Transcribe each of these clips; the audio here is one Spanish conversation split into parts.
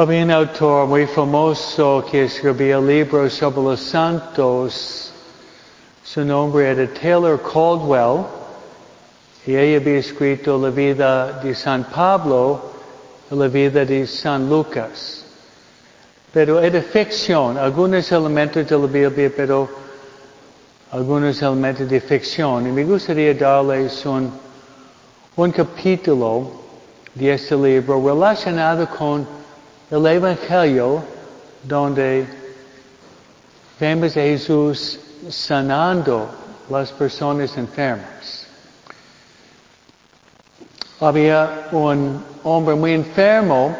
Había un autor muy famoso que escribía libros sobre los santos. Su nombre era Taylor Caldwell y ella había escrito la vida de San Pablo y la vida de San Lucas. Pero era ficción, algunos elementos de la Biblia, pero algunos elementos de ficción. Y me gustaría darles un, un capítulo de este libro relacionado con el Evangelio donde vemos a Jesús sanando las personas enfermas. Había un hombre muy enfermo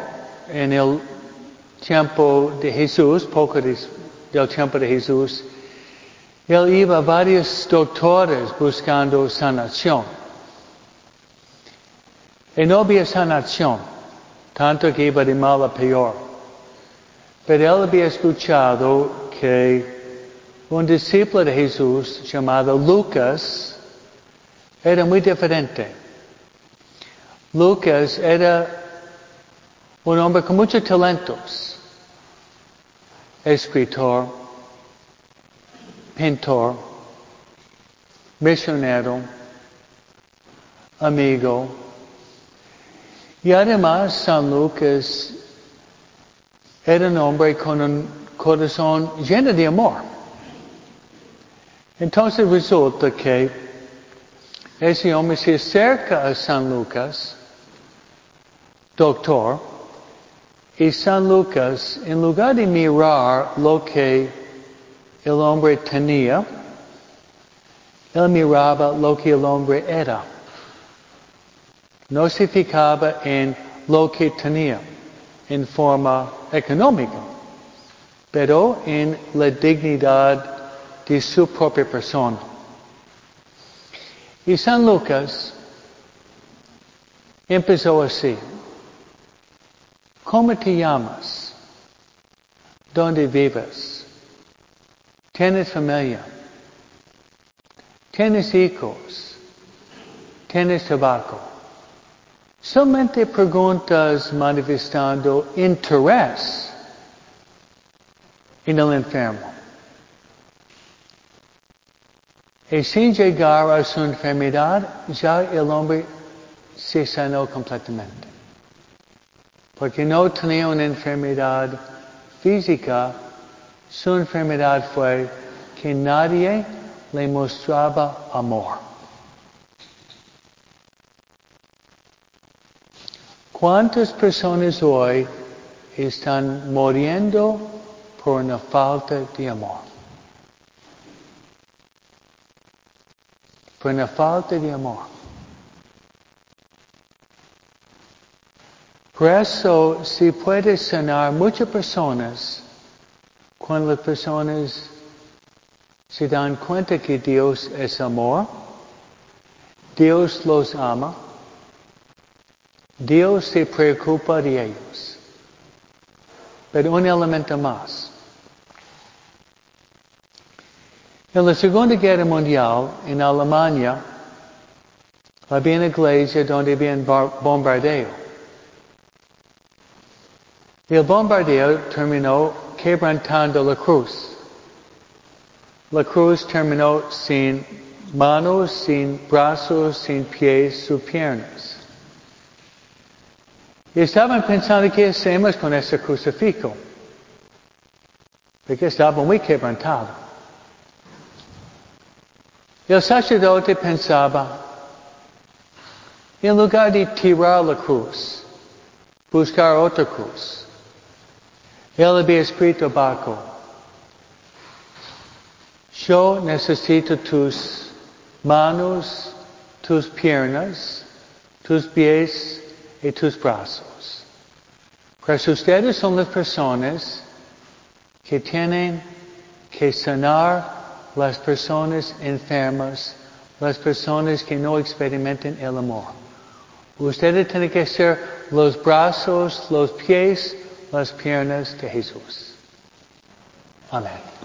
en el tiempo de Jesús, poco del tiempo de Jesús. Él iba a varios doctores buscando sanación. Y no había sanación tanto que iba de mal a peor. Pero él había escuchado que un discípulo de Jesús llamado Lucas era muy diferente. Lucas era un hombre con muchos talentos. Escritor, pintor, misionero, amigo, y además San Lucas era un hombre con un corazón lleno de amor. Entonces resulta que ese hombre se acerca a San Lucas, doctor, y San Lucas, en lugar de mirar lo que el hombre tenía, él miraba lo que el hombre era no se fijaba en lo que tenía en forma económica, pero en la dignidad de su propia persona. Y San Lucas empezó así. ¿Cómo te llamas? ¿Dónde vives? ¿Tienes familia? ¿Tienes hijos? ¿Tienes tabaco? Solamente preguntas manifestando interés en el enfermo. Y sin llegar a su enfermedad, ya el hombre se sanó completamente. Porque no tenía una enfermedad física, su enfermedad fue que nadie le mostraba amor. ¿Cuántas personas hoy están muriendo por una falta de amor? Por una falta de amor. Por eso se puede sanar muchas personas cuando las personas se dan cuenta que Dios es amor, Dios los ama, Dios se preocupa de ellos. Pero un elemento más. En la Segunda Guerra Mundial, en Alemania, había una iglesia donde había un bombardeo. El bombardeo terminó quebrantando la cruz. La cruz terminó sin manos, sin brazos, sin pies, sin piernas. Y estaban pensando qué hacemos con ese crucifijo. Porque estaba muy quebrantado. El sacerdote pensaba, en lugar de tirar la cruz, buscar otra cruz, él había escrito abajo, yo necesito tus manos, tus piernas, tus pies y tus brazos. Pues ustedes son las personas que tienen que sanar las personas enfermas, las personas que no experimentan el amor. Ustedes tienen que ser los brazos, los pies, las piernas de Jesús. Amén.